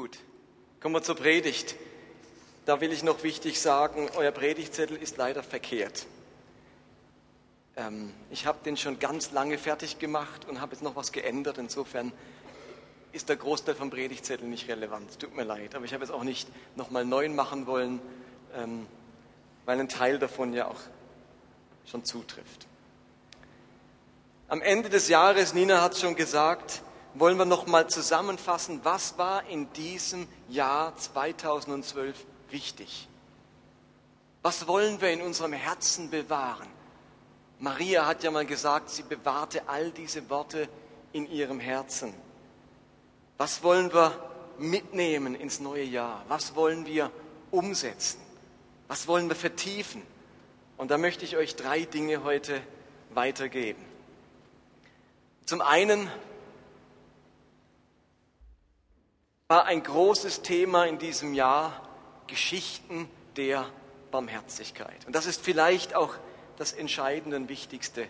Gut, kommen wir zur Predigt. Da will ich noch wichtig sagen, euer Predigtzettel ist leider verkehrt. Ähm, ich habe den schon ganz lange fertig gemacht und habe jetzt noch was geändert. Insofern ist der Großteil vom Predigtzettel nicht relevant. Tut mir leid, aber ich habe es auch nicht nochmal neu machen wollen, ähm, weil ein Teil davon ja auch schon zutrifft. Am Ende des Jahres, Nina hat es schon gesagt, wollen wir noch mal zusammenfassen, was war in diesem Jahr 2012 wichtig? Was wollen wir in unserem Herzen bewahren? Maria hat ja mal gesagt, sie bewahrte all diese Worte in ihrem Herzen. Was wollen wir mitnehmen ins neue Jahr? Was wollen wir umsetzen? Was wollen wir vertiefen? Und da möchte ich euch drei Dinge heute weitergeben. Zum einen war ein großes Thema in diesem Jahr Geschichten der Barmherzigkeit. Und das ist vielleicht auch das entscheidende und wichtigste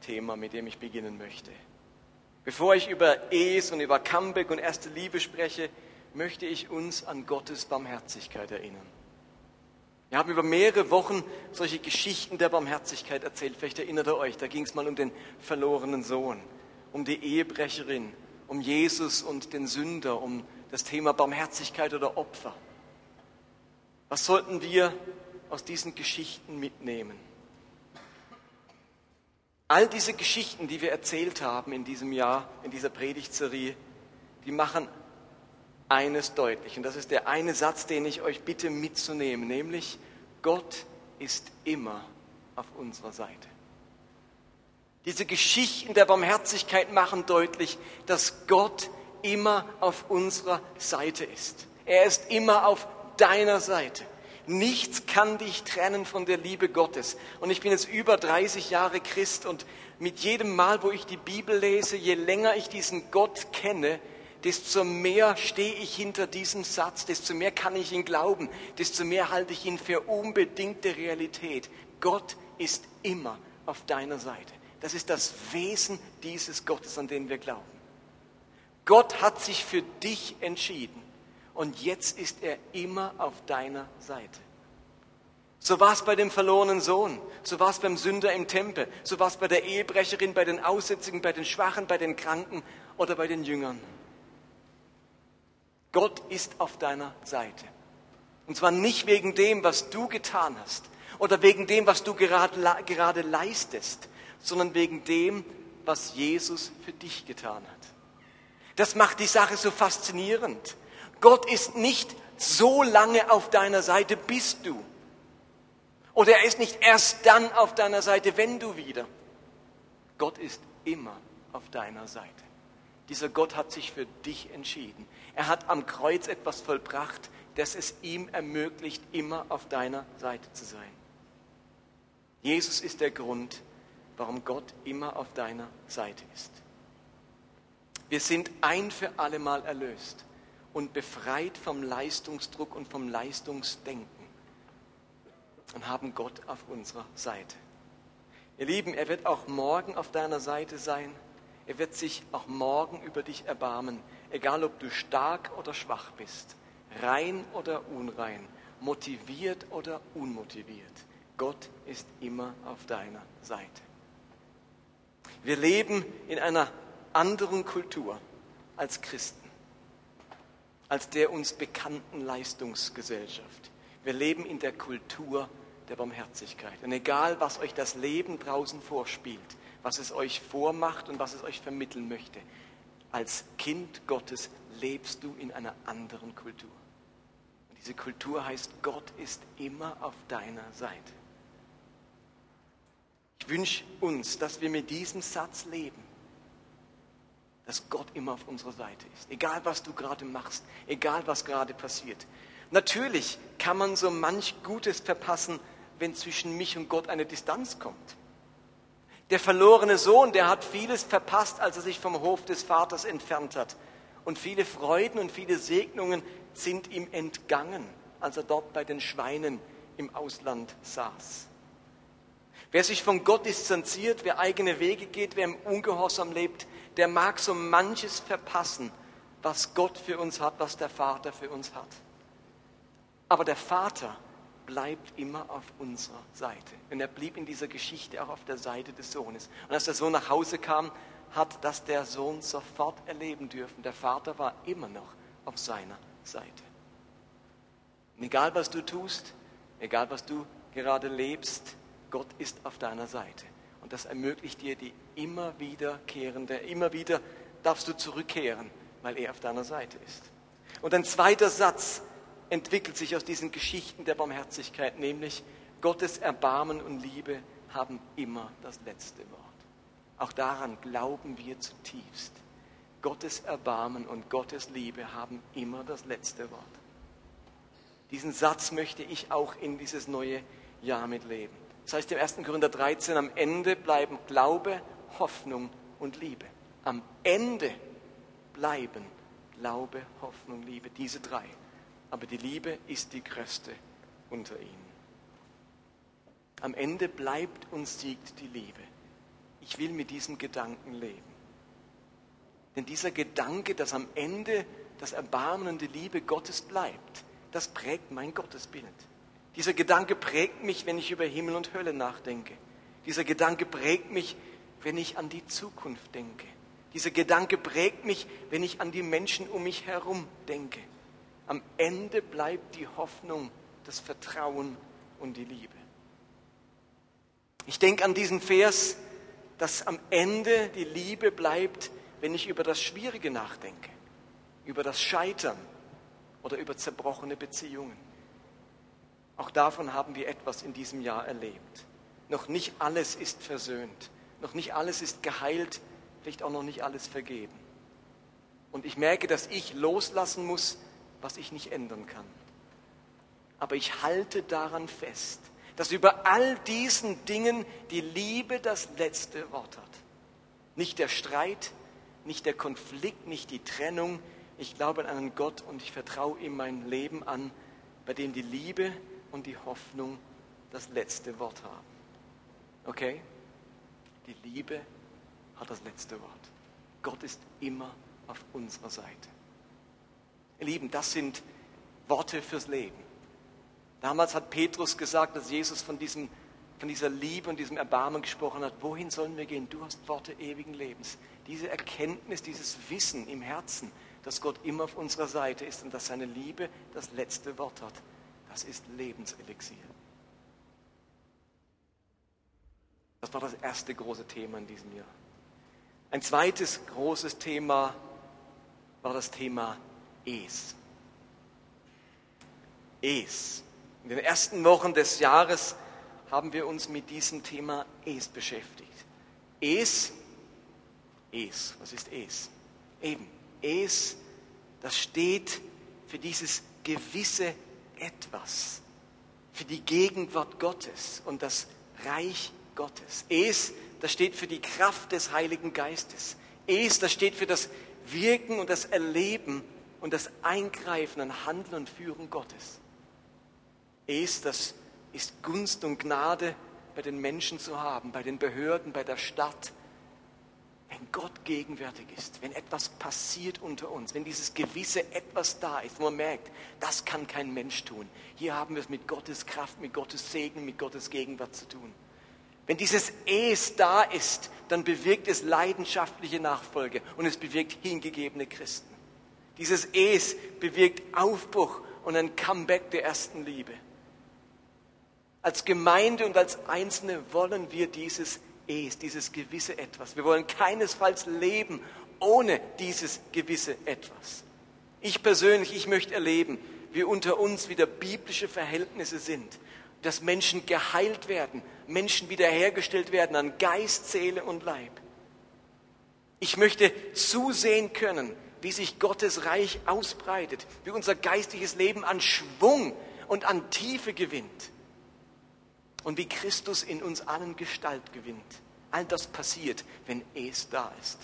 Thema, mit dem ich beginnen möchte. Bevor ich über Es und über Comeback und erste Liebe spreche, möchte ich uns an Gottes Barmherzigkeit erinnern. Wir haben über mehrere Wochen solche Geschichten der Barmherzigkeit erzählt. Vielleicht erinnert ihr euch, da ging es mal um den verlorenen Sohn, um die Ehebrecherin, um Jesus und den Sünder, um das Thema Barmherzigkeit oder Opfer. Was sollten wir aus diesen Geschichten mitnehmen? All diese Geschichten, die wir erzählt haben in diesem Jahr, in dieser Predigtserie, die machen eines deutlich. Und das ist der eine Satz, den ich euch bitte mitzunehmen, nämlich Gott ist immer auf unserer Seite. Diese Geschichten der Barmherzigkeit machen deutlich, dass Gott immer auf unserer Seite ist. Er ist immer auf deiner Seite. Nichts kann dich trennen von der Liebe Gottes. Und ich bin jetzt über 30 Jahre Christ und mit jedem Mal, wo ich die Bibel lese, je länger ich diesen Gott kenne, desto mehr stehe ich hinter diesem Satz, desto mehr kann ich ihn glauben, desto mehr halte ich ihn für unbedingte Realität. Gott ist immer auf deiner Seite. Das ist das Wesen dieses Gottes, an den wir glauben. Gott hat sich für dich entschieden und jetzt ist er immer auf deiner Seite. So war es bei dem verlorenen Sohn, so war es beim Sünder im Tempel, so war es bei der Ehebrecherin, bei den Aussätzigen, bei den Schwachen, bei den Kranken oder bei den Jüngern. Gott ist auf deiner Seite. Und zwar nicht wegen dem, was du getan hast oder wegen dem, was du gerade, gerade leistest, sondern wegen dem, was Jesus für dich getan hat. Das macht die Sache so faszinierend. Gott ist nicht so lange auf deiner Seite, bist du. Oder er ist nicht erst dann auf deiner Seite, wenn du wieder. Gott ist immer auf deiner Seite. Dieser Gott hat sich für dich entschieden. Er hat am Kreuz etwas vollbracht, das es ihm ermöglicht, immer auf deiner Seite zu sein. Jesus ist der Grund, warum Gott immer auf deiner Seite ist. Wir sind ein für alle Mal erlöst und befreit vom Leistungsdruck und vom Leistungsdenken und haben Gott auf unserer Seite. Ihr Lieben, er wird auch morgen auf deiner Seite sein. Er wird sich auch morgen über dich erbarmen, egal ob du stark oder schwach bist, rein oder unrein, motiviert oder unmotiviert. Gott ist immer auf deiner Seite. Wir leben in einer anderen Kultur als Christen, als der uns bekannten Leistungsgesellschaft. Wir leben in der Kultur der Barmherzigkeit. Und egal, was euch das Leben draußen vorspielt, was es euch vormacht und was es euch vermitteln möchte, als Kind Gottes lebst du in einer anderen Kultur. Und diese Kultur heißt, Gott ist immer auf deiner Seite. Ich wünsche uns, dass wir mit diesem Satz leben dass Gott immer auf unserer Seite ist. Egal, was du gerade machst, egal, was gerade passiert. Natürlich kann man so manch Gutes verpassen, wenn zwischen mich und Gott eine Distanz kommt. Der verlorene Sohn, der hat vieles verpasst, als er sich vom Hof des Vaters entfernt hat. Und viele Freuden und viele Segnungen sind ihm entgangen, als er dort bei den Schweinen im Ausland saß. Wer sich von Gott distanziert, wer eigene Wege geht, wer im Ungehorsam lebt, der mag so manches verpassen, was Gott für uns hat, was der Vater für uns hat. Aber der Vater bleibt immer auf unserer Seite. Und er blieb in dieser Geschichte auch auf der Seite des Sohnes. Und als der Sohn nach Hause kam, hat das der Sohn sofort erleben dürfen. Der Vater war immer noch auf seiner Seite. Und egal was du tust, egal was du gerade lebst, Gott ist auf deiner Seite. Und das ermöglicht dir die immer wiederkehrende, immer wieder darfst du zurückkehren, weil er auf deiner Seite ist. Und ein zweiter Satz entwickelt sich aus diesen Geschichten der Barmherzigkeit, nämlich Gottes Erbarmen und Liebe haben immer das letzte Wort. Auch daran glauben wir zutiefst. Gottes Erbarmen und Gottes Liebe haben immer das letzte Wort. Diesen Satz möchte ich auch in dieses neue Jahr mitleben. Das heißt im 1. Korinther 13, am Ende bleiben Glaube, Hoffnung und Liebe. Am Ende bleiben Glaube, Hoffnung, Liebe, diese drei. Aber die Liebe ist die größte unter ihnen. Am Ende bleibt und siegt die Liebe. Ich will mit diesem Gedanken leben. Denn dieser Gedanke, dass am Ende das Erbarmen und die Liebe Gottes bleibt, das prägt mein Gottesbild. Dieser Gedanke prägt mich, wenn ich über Himmel und Hölle nachdenke. Dieser Gedanke prägt mich, wenn ich an die Zukunft denke. Dieser Gedanke prägt mich, wenn ich an die Menschen um mich herum denke. Am Ende bleibt die Hoffnung, das Vertrauen und die Liebe. Ich denke an diesen Vers, dass am Ende die Liebe bleibt, wenn ich über das Schwierige nachdenke, über das Scheitern oder über zerbrochene Beziehungen. Auch davon haben wir etwas in diesem Jahr erlebt. Noch nicht alles ist versöhnt, noch nicht alles ist geheilt, vielleicht auch noch nicht alles vergeben. Und ich merke, dass ich loslassen muss, was ich nicht ändern kann. Aber ich halte daran fest, dass über all diesen Dingen die Liebe das letzte Wort hat. Nicht der Streit, nicht der Konflikt, nicht die Trennung. Ich glaube an einen Gott und ich vertraue ihm mein Leben an, bei dem die Liebe und die Hoffnung das letzte Wort haben. Okay? Die Liebe hat das letzte Wort. Gott ist immer auf unserer Seite. Ihr Lieben, das sind Worte fürs Leben. Damals hat Petrus gesagt, dass Jesus von, diesem, von dieser Liebe und diesem Erbarmen gesprochen hat. Wohin sollen wir gehen? Du hast Worte ewigen Lebens. Diese Erkenntnis, dieses Wissen im Herzen, dass Gott immer auf unserer Seite ist und dass seine Liebe das letzte Wort hat, das ist Lebenselixier. Das war das erste große Thema in diesem Jahr. Ein zweites großes Thema war das Thema Es. Es. In den ersten Wochen des Jahres haben wir uns mit diesem Thema Es beschäftigt. Es, Es, was ist Es? Eben, Es, das steht für dieses gewisse Etwas, für die Gegenwart Gottes und das Reich Gottes. Es, das steht für die Kraft des Heiligen Geistes. Es, das steht für das Wirken und das Erleben und das Eingreifen und Handeln und Führen Gottes. Es, das ist Gunst und Gnade bei den Menschen zu haben, bei den Behörden, bei der Stadt. Wenn Gott gegenwärtig ist, wenn etwas passiert unter uns, wenn dieses gewisse etwas da ist, wo man merkt, das kann kein Mensch tun. Hier haben wir es mit Gottes Kraft, mit Gottes Segen, mit Gottes Gegenwart zu tun. Wenn dieses Es da ist, dann bewirkt es leidenschaftliche Nachfolge und es bewirkt hingegebene Christen. Dieses Es bewirkt Aufbruch und ein Comeback der ersten Liebe. Als Gemeinde und als Einzelne wollen wir dieses Es, dieses gewisse Etwas. Wir wollen keinesfalls leben ohne dieses gewisse Etwas. Ich persönlich, ich möchte erleben, wie unter uns wieder biblische Verhältnisse sind, dass Menschen geheilt werden, Menschen wiederhergestellt werden an Geist, Seele und Leib. Ich möchte zusehen können, wie sich Gottes Reich ausbreitet, wie unser geistiges Leben an Schwung und an Tiefe gewinnt und wie Christus in uns allen Gestalt gewinnt. All das passiert, wenn es da ist.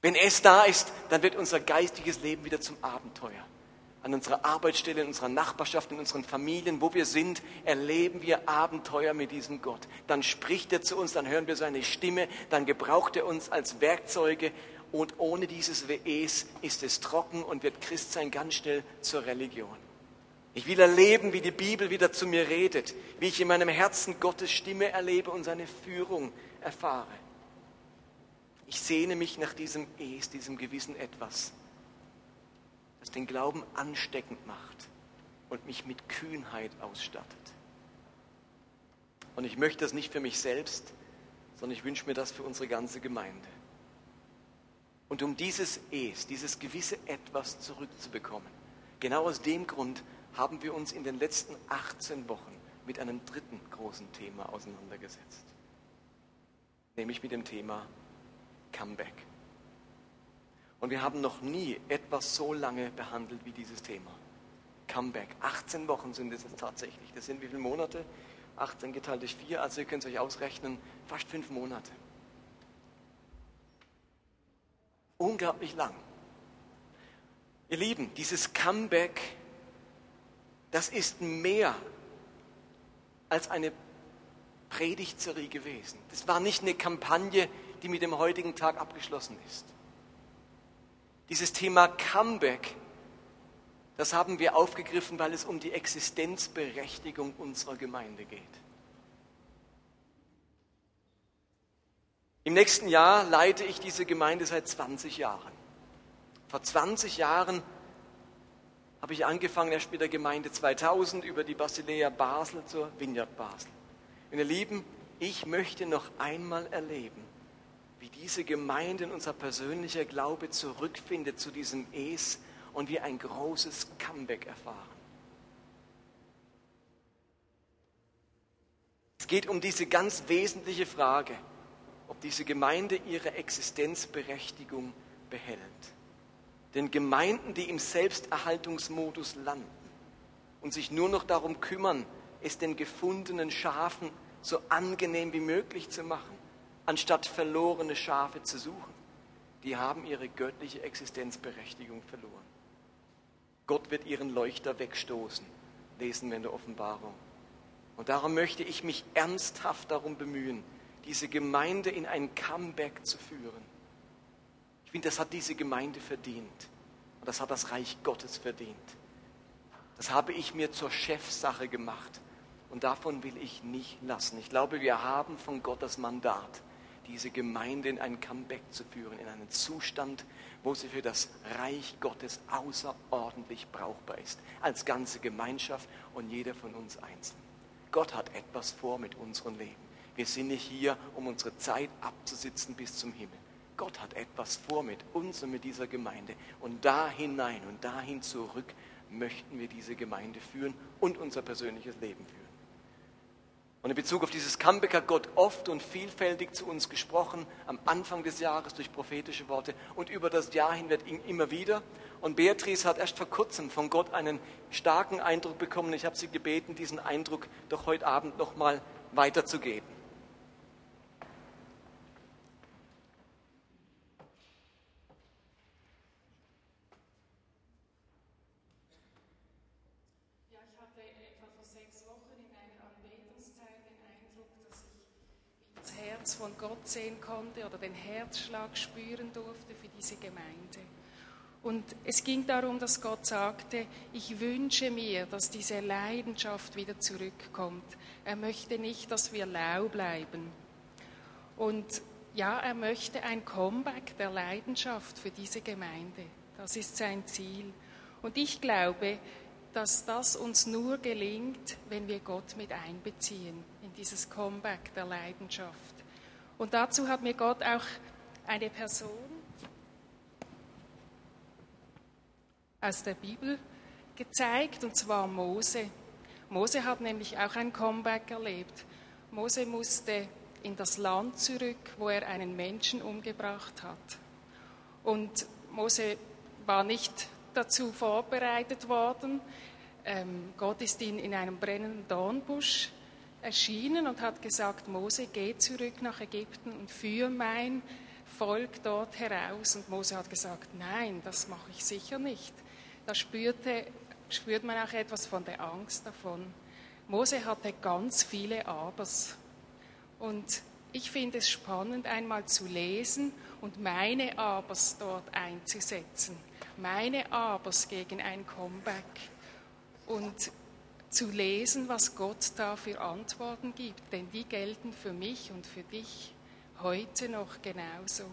Wenn es da ist, dann wird unser geistiges Leben wieder zum Abenteuer. An unserer Arbeitsstelle, in unserer Nachbarschaft, in unseren Familien, wo wir sind, erleben wir Abenteuer mit diesem Gott. Dann spricht er zu uns, dann hören wir seine Stimme, dann gebraucht er uns als Werkzeuge und ohne dieses WEs ist es trocken und wird Christsein ganz schnell zur Religion. Ich will erleben, wie die Bibel wieder zu mir redet, wie ich in meinem Herzen Gottes Stimme erlebe und seine Führung erfahre. Ich sehne mich nach diesem Es, diesem gewissen Etwas, das den Glauben ansteckend macht und mich mit Kühnheit ausstattet. Und ich möchte das nicht für mich selbst, sondern ich wünsche mir das für unsere ganze Gemeinde. Und um dieses Es, dieses gewisse Etwas zurückzubekommen, genau aus dem Grund haben wir uns in den letzten 18 Wochen mit einem dritten großen Thema auseinandergesetzt, nämlich mit dem Thema Comeback. Und wir haben noch nie etwas so lange behandelt wie dieses Thema. Comeback. 18 Wochen sind es jetzt tatsächlich. Das sind wie viele Monate? 18 geteilt durch 4, also ihr könnt es euch ausrechnen, fast fünf Monate. Unglaublich lang. Ihr Lieben, dieses Comeback das ist mehr als eine Predigtserie gewesen. Das war nicht eine Kampagne, die mit dem heutigen Tag abgeschlossen ist. Dieses Thema Comeback, das haben wir aufgegriffen, weil es um die Existenzberechtigung unserer Gemeinde geht. Im nächsten Jahr leite ich diese Gemeinde seit 20 Jahren. Vor 20 Jahren habe ich angefangen erst mit der Gemeinde 2000 über die Basilea Basel zur Vineyard Basel. Ihr Lieben, ich möchte noch einmal erleben, wie diese Gemeinde und unser persönlicher Glaube zurückfindet zu diesem Es und wir ein großes Comeback erfahren. Es geht um diese ganz wesentliche Frage, ob diese Gemeinde ihre Existenzberechtigung behält den Gemeinden, die im Selbsterhaltungsmodus landen und sich nur noch darum kümmern, es den gefundenen Schafen so angenehm wie möglich zu machen, anstatt verlorene Schafe zu suchen. Die haben ihre göttliche Existenzberechtigung verloren. Gott wird ihren Leuchter wegstoßen, lesen wir in der Offenbarung. Und darum möchte ich mich ernsthaft darum bemühen, diese Gemeinde in ein Comeback zu führen ich finde, das hat diese Gemeinde verdient. Und das hat das Reich Gottes verdient. Das habe ich mir zur Chefsache gemacht. Und davon will ich nicht lassen. Ich glaube, wir haben von Gott das Mandat, diese Gemeinde in ein Comeback zu führen, in einen Zustand, wo sie für das Reich Gottes außerordentlich brauchbar ist. Als ganze Gemeinschaft und jeder von uns einzeln. Gott hat etwas vor mit unserem Leben. Wir sind nicht hier, um unsere Zeit abzusitzen bis zum Himmel. Gott hat etwas vor mit uns und mit dieser Gemeinde. Und da hinein und dahin zurück möchten wir diese Gemeinde führen und unser persönliches Leben führen. Und in Bezug auf dieses Comeback hat Gott oft und vielfältig zu uns gesprochen, am Anfang des Jahres durch prophetische Worte und über das Jahr hinweg immer wieder. Und Beatrice hat erst vor kurzem von Gott einen starken Eindruck bekommen. Ich habe sie gebeten, diesen Eindruck doch heute Abend nochmal weiterzugeben. Herz von Gott sehen konnte oder den Herzschlag spüren durfte für diese Gemeinde. Und es ging darum, dass Gott sagte, ich wünsche mir, dass diese Leidenschaft wieder zurückkommt. Er möchte nicht, dass wir lau bleiben. Und ja, er möchte ein Comeback der Leidenschaft für diese Gemeinde. Das ist sein Ziel. Und ich glaube, dass das uns nur gelingt, wenn wir Gott mit einbeziehen in dieses Comeback der Leidenschaft. Und dazu hat mir Gott auch eine Person aus der Bibel gezeigt, und zwar Mose. Mose hat nämlich auch ein Comeback erlebt. Mose musste in das Land zurück, wo er einen Menschen umgebracht hat. Und Mose war nicht dazu vorbereitet worden. Ähm, Gott ist ihn in einem brennenden Dornbusch erschienen und hat gesagt, Mose, geh zurück nach Ägypten und führe mein Volk dort heraus. Und Mose hat gesagt, nein, das mache ich sicher nicht. Da spürte, spürt man auch etwas von der Angst davon. Mose hatte ganz viele Abers. Und ich finde es spannend, einmal zu lesen und meine Abers dort einzusetzen. Meine Abers gegen ein Comeback. Und zu lesen, was Gott da für Antworten gibt, denn die gelten für mich und für dich heute noch genauso.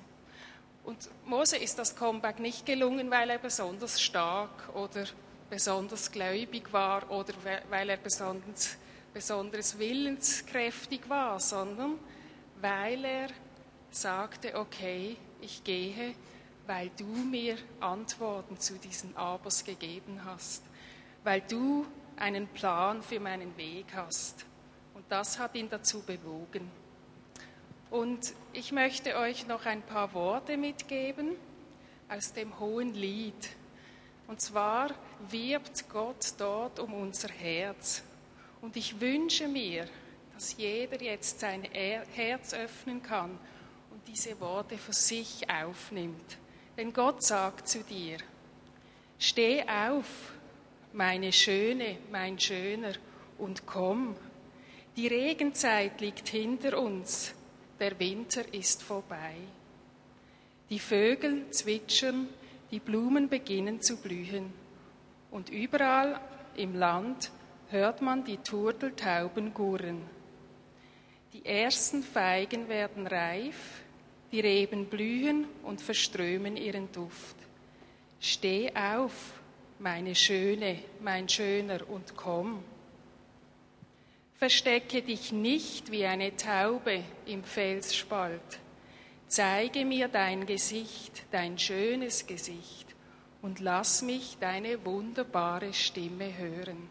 Und Mose ist das Comeback nicht gelungen, weil er besonders stark oder besonders gläubig war oder weil er besonders, besonders willenskräftig war, sondern weil er sagte, okay, ich gehe, weil du mir Antworten zu diesen Abers gegeben hast, weil du einen Plan für meinen Weg hast. Und das hat ihn dazu bewogen. Und ich möchte euch noch ein paar Worte mitgeben aus dem hohen Lied. Und zwar wirbt Gott dort um unser Herz. Und ich wünsche mir, dass jeder jetzt sein Herz öffnen kann und diese Worte für sich aufnimmt. Denn Gott sagt zu dir, steh auf, meine Schöne, mein Schöner, und komm. Die Regenzeit liegt hinter uns, der Winter ist vorbei. Die Vögel zwitschern, die Blumen beginnen zu blühen, und überall im Land hört man die Turteltauben gurren. Die ersten Feigen werden reif, die Reben blühen und verströmen ihren Duft. Steh auf, meine Schöne, mein Schöner, und komm. Verstecke dich nicht wie eine Taube im Felsspalt. Zeige mir dein Gesicht, dein schönes Gesicht, und lass mich deine wunderbare Stimme hören.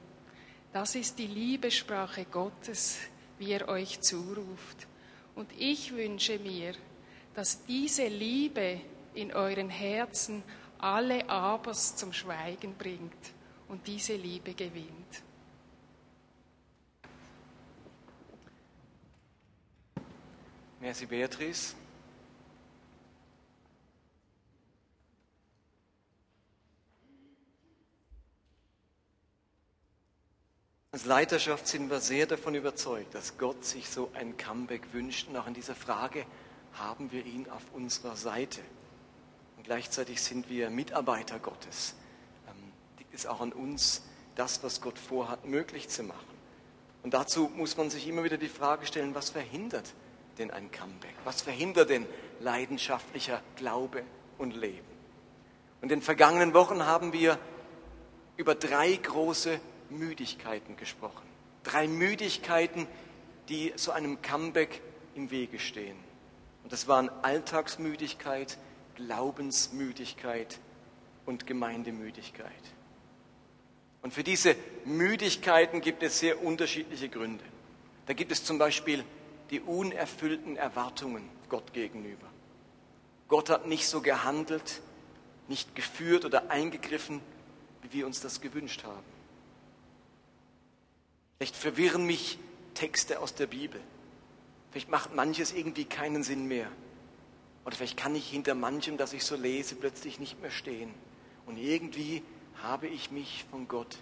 Das ist die Liebesprache Gottes, wie er euch zuruft. Und ich wünsche mir, dass diese Liebe in euren Herzen alle Abers zum Schweigen bringt und diese Liebe gewinnt. Merci, Beatrice. Als Leiterschaft sind wir sehr davon überzeugt, dass Gott sich so ein Comeback wünscht. Und auch in dieser Frage haben wir ihn auf unserer Seite. Gleichzeitig sind wir Mitarbeiter Gottes. Ähm, liegt es auch an uns, das, was Gott vorhat, möglich zu machen. Und dazu muss man sich immer wieder die Frage stellen, was verhindert denn ein Comeback? Was verhindert denn leidenschaftlicher Glaube und Leben? Und in den vergangenen Wochen haben wir über drei große Müdigkeiten gesprochen. Drei Müdigkeiten, die so einem Comeback im Wege stehen. Und das waren Alltagsmüdigkeit, Glaubensmüdigkeit und Gemeindemüdigkeit. Und für diese Müdigkeiten gibt es sehr unterschiedliche Gründe. Da gibt es zum Beispiel die unerfüllten Erwartungen Gott gegenüber. Gott hat nicht so gehandelt, nicht geführt oder eingegriffen, wie wir uns das gewünscht haben. Vielleicht verwirren mich Texte aus der Bibel. Vielleicht macht manches irgendwie keinen Sinn mehr. Oder vielleicht kann ich hinter manchem, das ich so lese, plötzlich nicht mehr stehen. Und irgendwie habe ich mich von Gott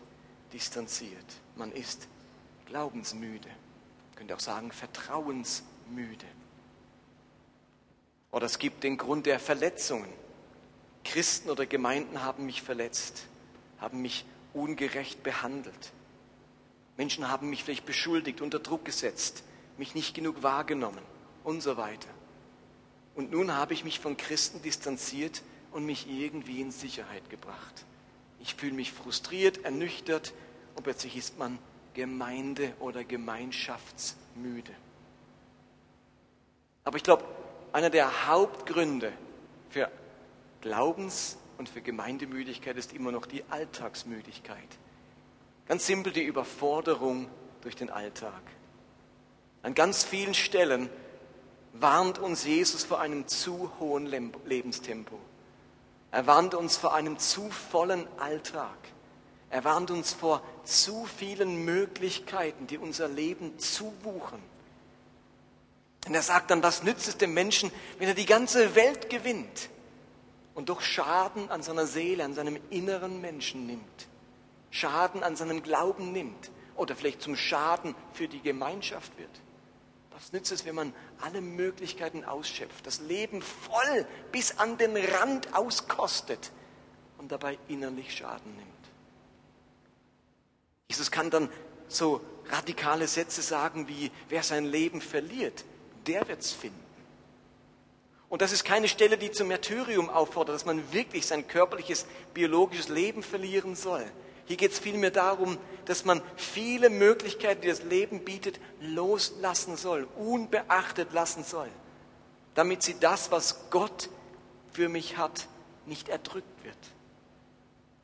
distanziert. Man ist glaubensmüde. Man könnte auch sagen, vertrauensmüde. Oder es gibt den Grund der Verletzungen. Christen oder Gemeinden haben mich verletzt, haben mich ungerecht behandelt. Menschen haben mich vielleicht beschuldigt, unter Druck gesetzt, mich nicht genug wahrgenommen und so weiter. Und nun habe ich mich von Christen distanziert und mich irgendwie in Sicherheit gebracht. Ich fühle mich frustriert, ernüchtert und plötzlich ist man Gemeinde- oder Gemeinschaftsmüde. Aber ich glaube, einer der Hauptgründe für Glaubens- und für Gemeindemüdigkeit ist immer noch die Alltagsmüdigkeit. Ganz simpel die Überforderung durch den Alltag. An ganz vielen Stellen warnt uns Jesus vor einem zu hohen Lebenstempo. Er warnt uns vor einem zu vollen Alltag. Er warnt uns vor zu vielen Möglichkeiten, die unser Leben zuwuchen. Und er sagt dann, was nützt es dem Menschen, wenn er die ganze Welt gewinnt und doch Schaden an seiner Seele, an seinem inneren Menschen nimmt? Schaden an seinem Glauben nimmt oder vielleicht zum Schaden für die Gemeinschaft wird. Was nützt es, wenn man alle Möglichkeiten ausschöpft, das Leben voll bis an den Rand auskostet und dabei innerlich Schaden nimmt? Jesus kann dann so radikale Sätze sagen wie, wer sein Leben verliert, der wird's finden. Und das ist keine Stelle, die zum Märtyrium auffordert, dass man wirklich sein körperliches, biologisches Leben verlieren soll. Hier geht es vielmehr darum, dass man viele Möglichkeiten, die das Leben bietet, loslassen soll, unbeachtet lassen soll, damit sie das, was Gott für mich hat, nicht erdrückt wird.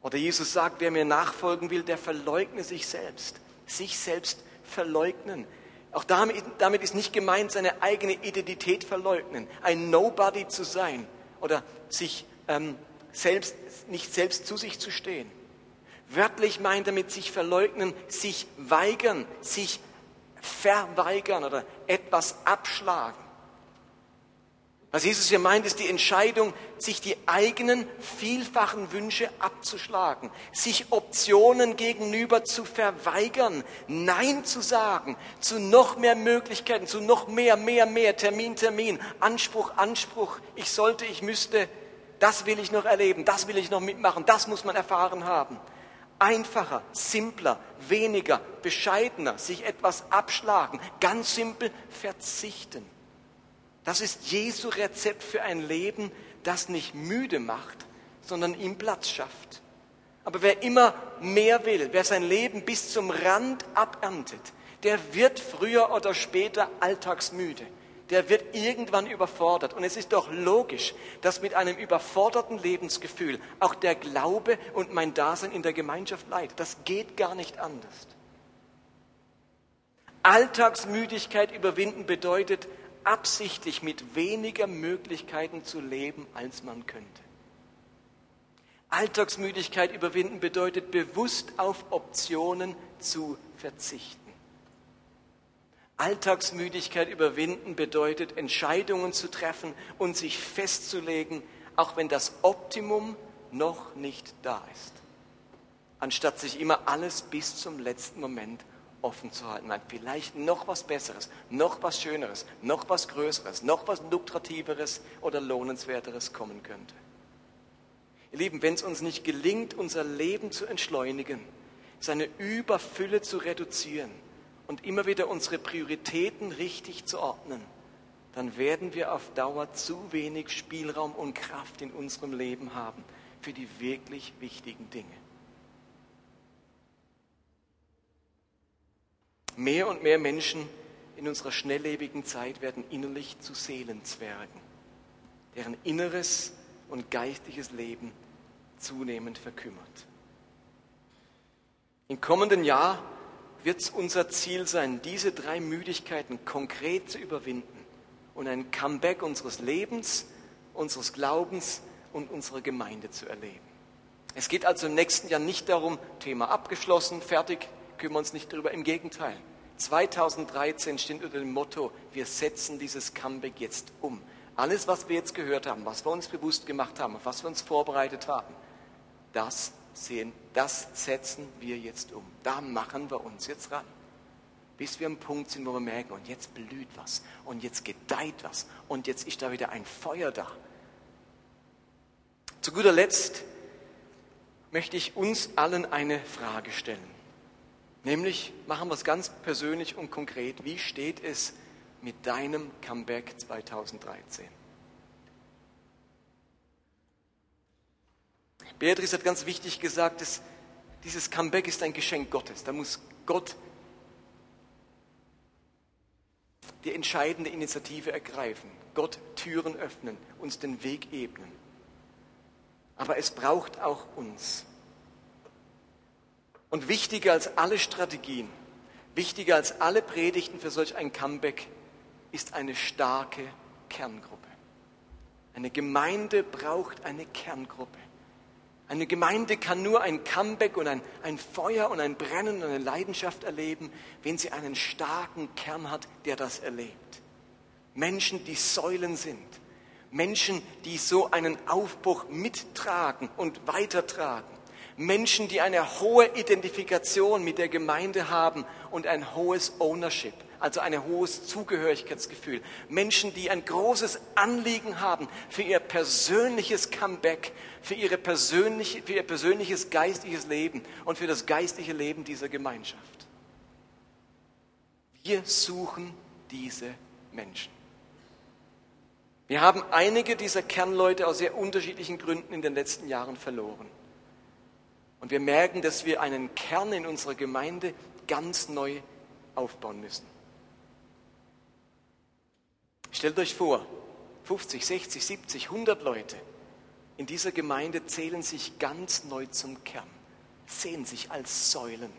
Oder Jesus sagt, wer mir nachfolgen will, der verleugne sich selbst. Sich selbst verleugnen. Auch damit, damit ist nicht gemeint, seine eigene Identität verleugnen, ein Nobody zu sein oder sich ähm, selbst, nicht selbst zu sich zu stehen. Wörtlich meint damit sich verleugnen, sich weigern, sich verweigern oder etwas abschlagen. Was Jesus hier meint, ist die Entscheidung, sich die eigenen vielfachen Wünsche abzuschlagen, sich Optionen gegenüber zu verweigern, Nein zu sagen, zu noch mehr Möglichkeiten, zu noch mehr, mehr, mehr, Termin, Termin, Anspruch, Anspruch, ich sollte, ich müsste, das will ich noch erleben, das will ich noch mitmachen, das muss man erfahren haben. Einfacher, simpler, weniger, bescheidener, sich etwas abschlagen, ganz simpel verzichten. Das ist Jesu Rezept für ein Leben, das nicht müde macht, sondern ihm Platz schafft. Aber wer immer mehr will, wer sein Leben bis zum Rand aberntet, der wird früher oder später alltagsmüde. Der wird irgendwann überfordert. Und es ist doch logisch, dass mit einem überforderten Lebensgefühl auch der Glaube und mein Dasein in der Gemeinschaft leidet. Das geht gar nicht anders. Alltagsmüdigkeit überwinden bedeutet, absichtlich mit weniger Möglichkeiten zu leben, als man könnte. Alltagsmüdigkeit überwinden bedeutet bewusst auf Optionen zu verzichten. Alltagsmüdigkeit überwinden bedeutet Entscheidungen zu treffen und sich festzulegen, auch wenn das Optimum noch nicht da ist. Anstatt sich immer alles bis zum letzten Moment offen zu halten, weil vielleicht noch was Besseres, noch was Schöneres, noch was Größeres, noch was Lukrativeres oder Lohnenswerteres kommen könnte. Ihr Lieben, wenn es uns nicht gelingt, unser Leben zu entschleunigen, seine Überfülle zu reduzieren und immer wieder unsere Prioritäten richtig zu ordnen, dann werden wir auf Dauer zu wenig Spielraum und Kraft in unserem Leben haben für die wirklich wichtigen Dinge. Mehr und mehr Menschen in unserer schnelllebigen Zeit werden innerlich zu Seelenzwergen, deren inneres und geistliches Leben zunehmend verkümmert. Im kommenden Jahr wird es unser Ziel sein, diese drei Müdigkeiten konkret zu überwinden und ein Comeback unseres Lebens, unseres Glaubens und unserer Gemeinde zu erleben. Es geht also im nächsten Jahr nicht darum, Thema abgeschlossen, fertig, kümmern uns nicht darüber. Im Gegenteil. 2013 steht unter dem Motto, wir setzen dieses Comeback jetzt um. Alles, was wir jetzt gehört haben, was wir uns bewusst gemacht haben, was wir uns vorbereitet haben, das sehen, das setzen wir jetzt um. Da machen wir uns jetzt ran. Bis wir am Punkt sind, wo wir merken, und jetzt blüht was, und jetzt gedeiht was, und jetzt ist da wieder ein Feuer da. Zu guter Letzt möchte ich uns allen eine Frage stellen. Nämlich machen wir es ganz persönlich und konkret. Wie steht es mit deinem Comeback 2013? Beatrice hat ganz wichtig gesagt, dass dieses Comeback ist ein Geschenk Gottes. Da muss Gott die entscheidende Initiative ergreifen, Gott Türen öffnen, uns den Weg ebnen. Aber es braucht auch uns. Und wichtiger als alle Strategien, wichtiger als alle Predigten für solch ein Comeback ist eine starke Kerngruppe. Eine Gemeinde braucht eine Kerngruppe. Eine Gemeinde kann nur ein Comeback und ein, ein Feuer und ein Brennen und eine Leidenschaft erleben, wenn sie einen starken Kern hat, der das erlebt. Menschen, die Säulen sind. Menschen, die so einen Aufbruch mittragen und weitertragen. Menschen, die eine hohe Identifikation mit der Gemeinde haben und ein hohes Ownership, also ein hohes Zugehörigkeitsgefühl. Menschen, die ein großes Anliegen haben für ihr persönliches Comeback, für, ihre persönliche, für ihr persönliches geistliches Leben und für das geistliche Leben dieser Gemeinschaft. Wir suchen diese Menschen. Wir haben einige dieser Kernleute aus sehr unterschiedlichen Gründen in den letzten Jahren verloren. Und wir merken, dass wir einen Kern in unserer Gemeinde ganz neu aufbauen müssen. Stellt euch vor, 50, 60, 70, 100 Leute in dieser Gemeinde zählen sich ganz neu zum Kern, sehen sich als Säulen.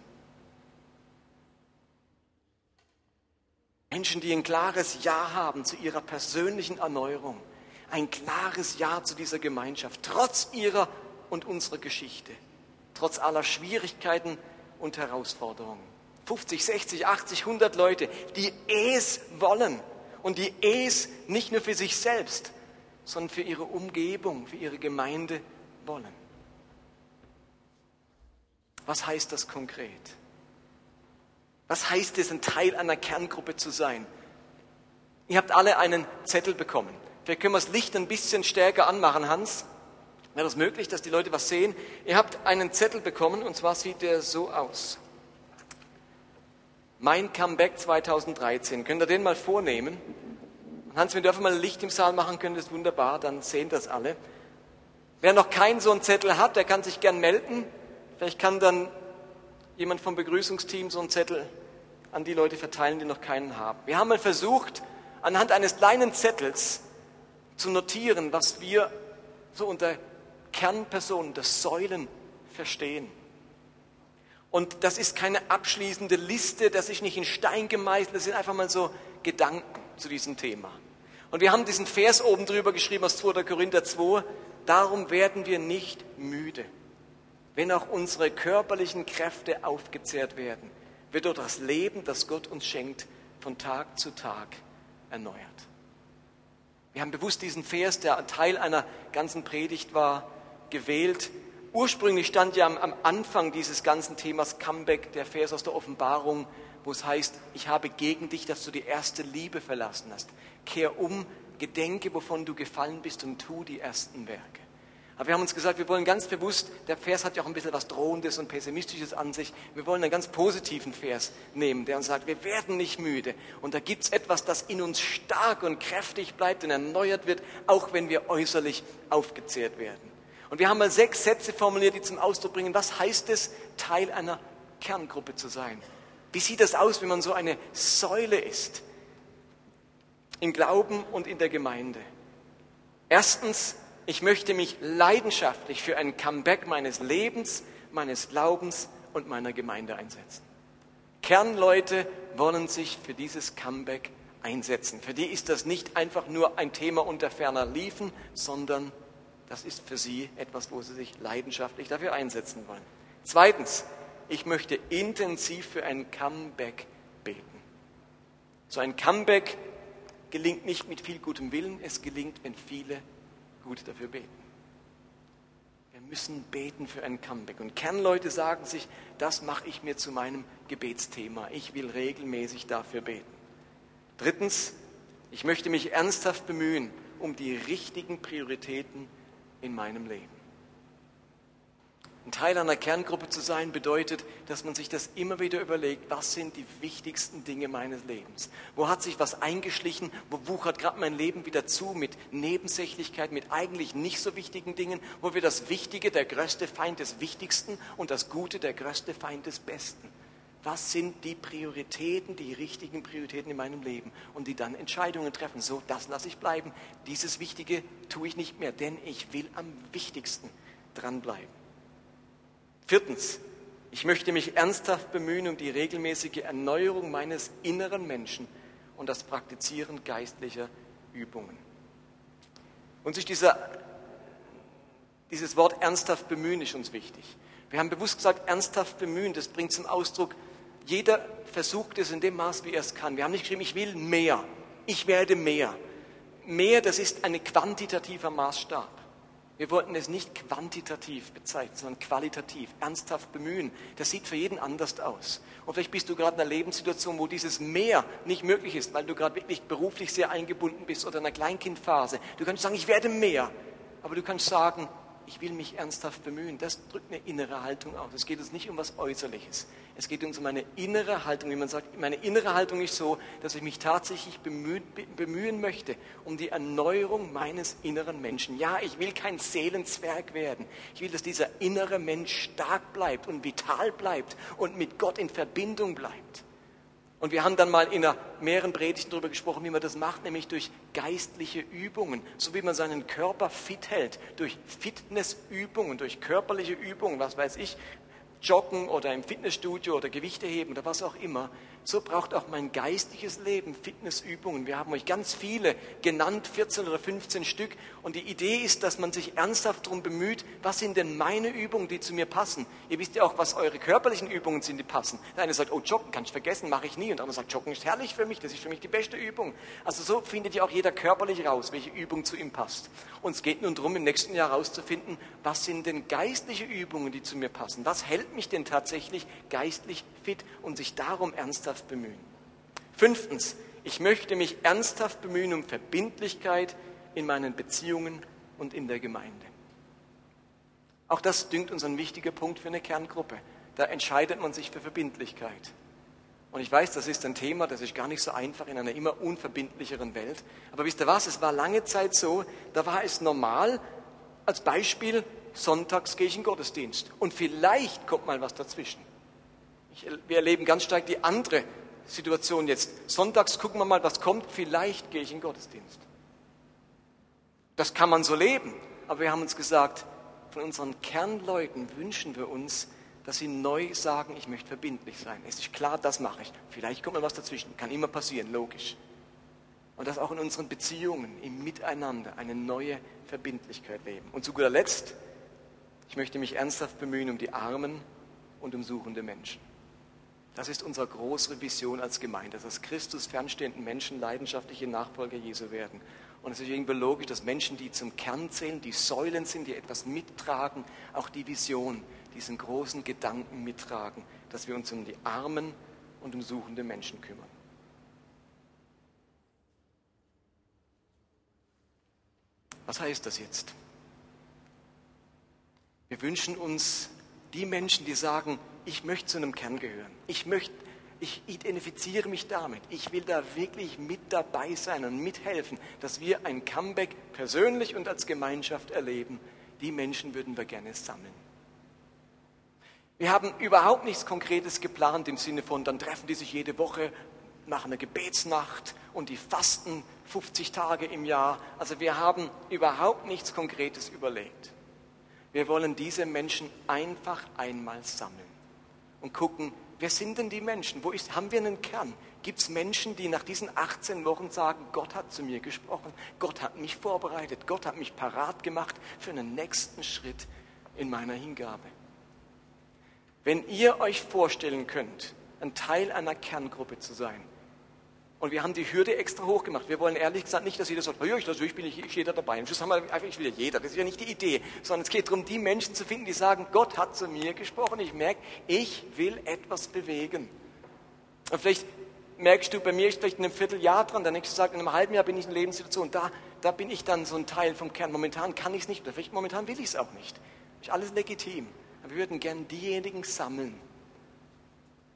Menschen, die ein klares Ja haben zu ihrer persönlichen Erneuerung, ein klares Ja zu dieser Gemeinschaft, trotz ihrer und unserer Geschichte, trotz aller Schwierigkeiten und Herausforderungen. 50, 60, 80, 100 Leute, die es wollen und die es nicht nur für sich selbst, sondern für ihre Umgebung, für ihre Gemeinde wollen. Was heißt das konkret? Was heißt es, ein Teil einer Kerngruppe zu sein? Ihr habt alle einen Zettel bekommen. Vielleicht können wir das Licht ein bisschen stärker anmachen, Hans. Wäre das möglich, dass die Leute was sehen? Ihr habt einen Zettel bekommen und zwar sieht der so aus. Mein Comeback 2013. Könnt ihr den mal vornehmen? Hans, du einfach mal Licht im Saal machen könntest, wunderbar, dann sehen das alle. Wer noch keinen so einen Zettel hat, der kann sich gern melden. Vielleicht kann dann jemand vom Begrüßungsteam so einen Zettel an die Leute verteilen, die noch keinen haben. Wir haben mal versucht, anhand eines kleinen Zettels zu notieren, was wir so unter Kernpersonen, der Säulen verstehen. Und das ist keine abschließende Liste, das ist nicht in Stein gemeißelt, das sind einfach mal so Gedanken zu diesem Thema. Und wir haben diesen Vers oben drüber geschrieben aus 2. Korinther 2, darum werden wir nicht müde, wenn auch unsere körperlichen Kräfte aufgezehrt werden, wird durch das Leben, das Gott uns schenkt, von Tag zu Tag erneuert. Wir haben bewusst diesen Vers, der Teil einer ganzen Predigt war, gewählt. Ursprünglich stand ja am Anfang dieses ganzen Themas Comeback der Vers aus der Offenbarung, wo es heißt, ich habe gegen dich, dass du die erste Liebe verlassen hast. Kehr um, gedenke, wovon du gefallen bist und tu die ersten Werke. Aber wir haben uns gesagt, wir wollen ganz bewusst, der Vers hat ja auch ein bisschen was Drohendes und Pessimistisches an sich, wir wollen einen ganz positiven Vers nehmen, der uns sagt, wir werden nicht müde. Und da gibt es etwas, das in uns stark und kräftig bleibt und erneuert wird, auch wenn wir äußerlich aufgezehrt werden. Und wir haben mal sechs Sätze formuliert, die zum Ausdruck bringen, was heißt es, Teil einer Kerngruppe zu sein. Wie sieht das aus, wenn man so eine Säule ist? Im Glauben und in der Gemeinde. Erstens, ich möchte mich leidenschaftlich für ein Comeback meines Lebens, meines Glaubens und meiner Gemeinde einsetzen. Kernleute wollen sich für dieses Comeback einsetzen. Für die ist das nicht einfach nur ein Thema unter ferner Liefen, sondern das ist für sie etwas, wo sie sich leidenschaftlich dafür einsetzen wollen. Zweitens, ich möchte intensiv für ein Comeback beten. So ein Comeback gelingt nicht mit viel gutem Willen, es gelingt, wenn viele gut dafür beten. Wir müssen beten für ein Comeback. Und Kernleute sagen sich, das mache ich mir zu meinem Gebetsthema. Ich will regelmäßig dafür beten. Drittens, ich möchte mich ernsthaft bemühen um die richtigen Prioritäten in meinem Leben. Ein Teil einer Kerngruppe zu sein bedeutet, dass man sich das immer wieder überlegt, was sind die wichtigsten Dinge meines Lebens? Wo hat sich was eingeschlichen? Wo wuchert gerade mein Leben wieder zu mit Nebensächlichkeit, mit eigentlich nicht so wichtigen Dingen? Wo wird das Wichtige der größte Feind des Wichtigsten und das Gute der größte Feind des Besten? Was sind die Prioritäten, die richtigen Prioritäten in meinem Leben? Und die dann Entscheidungen treffen. So, das lasse ich bleiben. Dieses Wichtige tue ich nicht mehr, denn ich will am wichtigsten dranbleiben. Viertens, ich möchte mich ernsthaft bemühen um die regelmäßige Erneuerung meines inneren Menschen und das Praktizieren geistlicher Übungen. Und sich dieser, dieses Wort ernsthaft bemühen ist uns wichtig. Wir haben bewusst gesagt, ernsthaft bemühen, das bringt zum Ausdruck, jeder versucht es in dem Maß, wie er es kann. Wir haben nicht geschrieben, ich will mehr, ich werde mehr. Mehr, das ist ein quantitativer Maßstab. Wir wollten es nicht quantitativ bezeichnen, sondern qualitativ, ernsthaft bemühen. Das sieht für jeden anders aus. Und vielleicht bist du gerade in einer Lebenssituation, wo dieses Mehr nicht möglich ist, weil du gerade wirklich beruflich sehr eingebunden bist oder in einer Kleinkindphase. Du kannst sagen, ich werde mehr. Aber du kannst sagen, ich will mich ernsthaft bemühen. Das drückt eine innere Haltung aus. Es geht uns nicht um was Äußerliches. Es geht uns um eine innere Haltung. Wie man sagt, meine innere Haltung ist so, dass ich mich tatsächlich bemühen, bemühen möchte um die Erneuerung meines inneren Menschen. Ja, ich will kein Seelenzwerg werden. Ich will, dass dieser innere Mensch stark bleibt und vital bleibt und mit Gott in Verbindung bleibt. Und wir haben dann mal in mehreren Predigten darüber gesprochen, wie man das macht, nämlich durch geistliche Übungen, so wie man seinen Körper fit hält, durch Fitnessübungen, durch körperliche Übungen, was weiß ich, Joggen oder im Fitnessstudio oder Gewichte heben oder was auch immer, so braucht auch mein geistliches Leben Fitnessübungen. Wir haben euch ganz viele genannt, 14 oder 15 Stück. Und die Idee ist, dass man sich ernsthaft darum bemüht, was sind denn meine Übungen, die zu mir passen. Ihr wisst ja auch, was eure körperlichen Übungen sind, die passen. Der eine sagt, oh, Joggen kann ich vergessen, mache ich nie. Und der andere sagt, Joggen ist herrlich für mich, das ist für mich die beste Übung. Also so findet ja auch jeder körperlich raus, welche Übung zu ihm passt. Und es geht nun darum, im nächsten Jahr herauszufinden, was sind denn geistliche Übungen, die zu mir passen. Was hält mich denn tatsächlich geistlich fit und sich darum ernsthaft ernsthaft bemühen. Fünftens, ich möchte mich ernsthaft bemühen um Verbindlichkeit in meinen Beziehungen und in der Gemeinde. Auch das dünkt uns ein wichtiger Punkt für eine Kerngruppe. Da entscheidet man sich für Verbindlichkeit. Und ich weiß, das ist ein Thema, das ist gar nicht so einfach in einer immer unverbindlicheren Welt. Aber wisst ihr was, es war lange Zeit so, da war es normal, als Beispiel, sonntags gehe ich in Gottesdienst. Und vielleicht kommt mal was dazwischen. Ich, wir erleben ganz stark die andere Situation jetzt. Sonntags gucken wir mal, was kommt. Vielleicht gehe ich in den Gottesdienst. Das kann man so leben. Aber wir haben uns gesagt, von unseren Kernleuten wünschen wir uns, dass sie neu sagen, ich möchte verbindlich sein. Es ist klar, das mache ich. Vielleicht kommt mal was dazwischen. Kann immer passieren, logisch. Und dass auch in unseren Beziehungen, im Miteinander eine neue Verbindlichkeit leben. Und zu guter Letzt, ich möchte mich ernsthaft bemühen um die Armen und um suchende Menschen. Das ist unsere große Vision als Gemeinde, dass Christus fernstehenden Menschen leidenschaftliche Nachfolger Jesu werden. Und es ist irgendwie logisch, dass Menschen, die zum Kern zählen, die Säulen sind, die etwas mittragen, auch die Vision, diesen großen Gedanken mittragen, dass wir uns um die Armen und um suchende Menschen kümmern. Was heißt das jetzt? Wir wünschen uns die Menschen, die sagen, ich möchte zu einem Kern gehören. Ich möchte, ich identifiziere mich damit. Ich will da wirklich mit dabei sein und mithelfen, dass wir ein Comeback persönlich und als Gemeinschaft erleben. Die Menschen würden wir gerne sammeln. Wir haben überhaupt nichts Konkretes geplant im Sinne von, dann treffen die sich jede Woche nach einer Gebetsnacht und die fasten 50 Tage im Jahr. Also wir haben überhaupt nichts Konkretes überlegt. Wir wollen diese Menschen einfach einmal sammeln und gucken, wer sind denn die Menschen? Wo ist, haben wir einen Kern? Gibt es Menschen, die nach diesen 18 Wochen sagen, Gott hat zu mir gesprochen, Gott hat mich vorbereitet, Gott hat mich parat gemacht für einen nächsten Schritt in meiner Hingabe? Wenn ihr euch vorstellen könnt, ein Teil einer Kerngruppe zu sein, und wir haben die Hürde extra hoch gemacht. Wir wollen ehrlich gesagt nicht, dass jeder sagt, ich, also ich bin nicht jeder dabei. Im Schluss haben wir einfach, ich will ja jeder. Das ist ja nicht die Idee. Sondern es geht darum, die Menschen zu finden, die sagen, Gott hat zu mir gesprochen. Ich merke, ich will etwas bewegen. Und vielleicht merkst du, bei mir ist vielleicht in einem Vierteljahr dran, der nächste sagt, in einem halben Jahr bin ich in Lebenssituation. Da, da bin ich dann so ein Teil vom Kern. Momentan kann ich es nicht, vielleicht momentan will ich es auch nicht. Ist alles legitim. Aber wir würden gern diejenigen sammeln,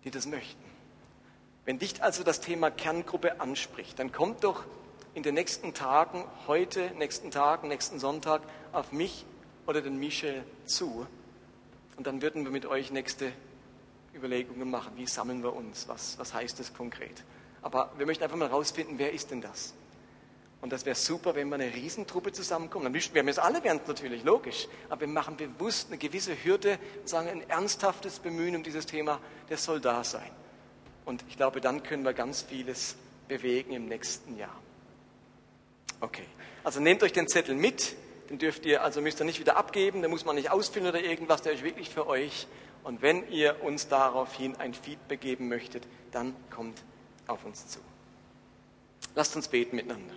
die das möchten. Wenn dich also das Thema Kerngruppe anspricht, dann kommt doch in den nächsten Tagen, heute, nächsten Tagen, nächsten Sonntag auf mich oder den Michel zu. Und dann würden wir mit euch nächste Überlegungen machen. Wie sammeln wir uns? Was, was heißt das konkret? Aber wir möchten einfach mal herausfinden, wer ist denn das? Und das wäre super, wenn wir eine Riesentruppe zusammenkommen. Dann wünschen wir es alle wären natürlich, logisch. Aber wir machen bewusst eine gewisse Hürde, sagen ein ernsthaftes Bemühen um dieses Thema, das soll da sein. Und ich glaube, dann können wir ganz vieles bewegen im nächsten Jahr. Okay, also nehmt euch den Zettel mit. Den dürft ihr, also müsst ihr nicht wieder abgeben, den muss man nicht ausfüllen oder irgendwas, der ist wirklich für euch. Und wenn ihr uns daraufhin ein Feedback geben möchtet, dann kommt auf uns zu. Lasst uns beten miteinander.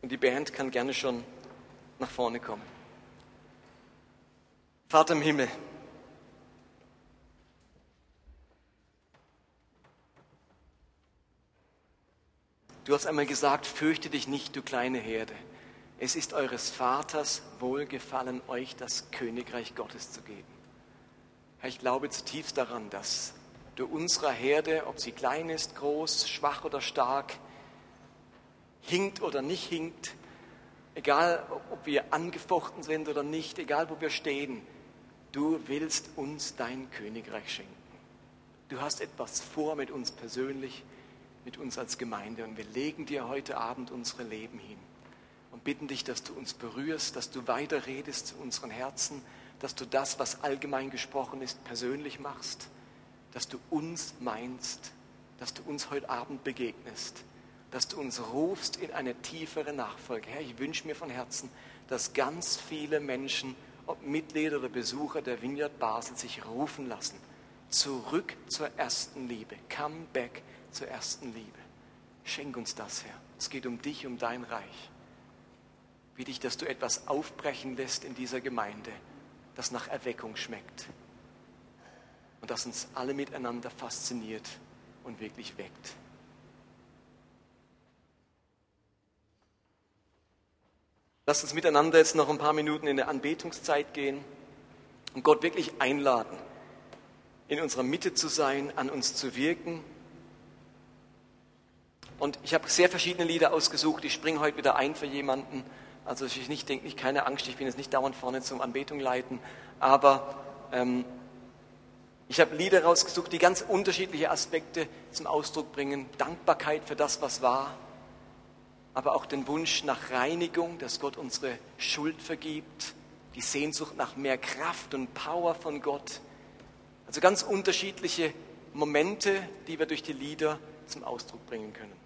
Und die Band kann gerne schon nach vorne kommen. Vater im Himmel, du hast einmal gesagt, fürchte dich nicht, du kleine Herde. Es ist eures Vaters Wohlgefallen, euch das Königreich Gottes zu geben. Herr, ich glaube zutiefst daran, dass du unserer Herde, ob sie klein ist, groß, schwach oder stark, hinkt oder nicht hinkt, egal ob wir angefochten sind oder nicht, egal wo wir stehen, du willst uns dein Königreich schenken. Du hast etwas vor mit uns persönlich, mit uns als Gemeinde und wir legen dir heute Abend unsere Leben hin und bitten dich, dass du uns berührst, dass du weiter redest zu unseren Herzen, dass du das, was allgemein gesprochen ist, persönlich machst, dass du uns meinst, dass du uns heute Abend begegnest dass du uns rufst in eine tiefere Nachfolge. Herr, ich wünsche mir von Herzen, dass ganz viele Menschen, ob Mitglieder oder Besucher der Vineyard Basel, sich rufen lassen. Zurück zur ersten Liebe. Come back zur ersten Liebe. Schenk uns das, Herr. Es geht um dich, um dein Reich. Bitte ich, dass du etwas aufbrechen lässt in dieser Gemeinde, das nach Erweckung schmeckt. Und das uns alle miteinander fasziniert und wirklich weckt. Lasst uns miteinander jetzt noch ein paar Minuten in der Anbetungszeit gehen und Gott wirklich einladen, in unserer Mitte zu sein, an uns zu wirken. Und ich habe sehr verschiedene Lieder ausgesucht. Ich springe heute wieder ein für jemanden. Also ich nicht denke nicht keine Angst, ich bin jetzt nicht dauernd vorne zum Anbetung leiten. Aber ähm, ich habe Lieder rausgesucht, die ganz unterschiedliche Aspekte zum Ausdruck bringen. Dankbarkeit für das, was war aber auch den Wunsch nach Reinigung, dass Gott unsere Schuld vergibt, die Sehnsucht nach mehr Kraft und Power von Gott. Also ganz unterschiedliche Momente, die wir durch die Lieder zum Ausdruck bringen können.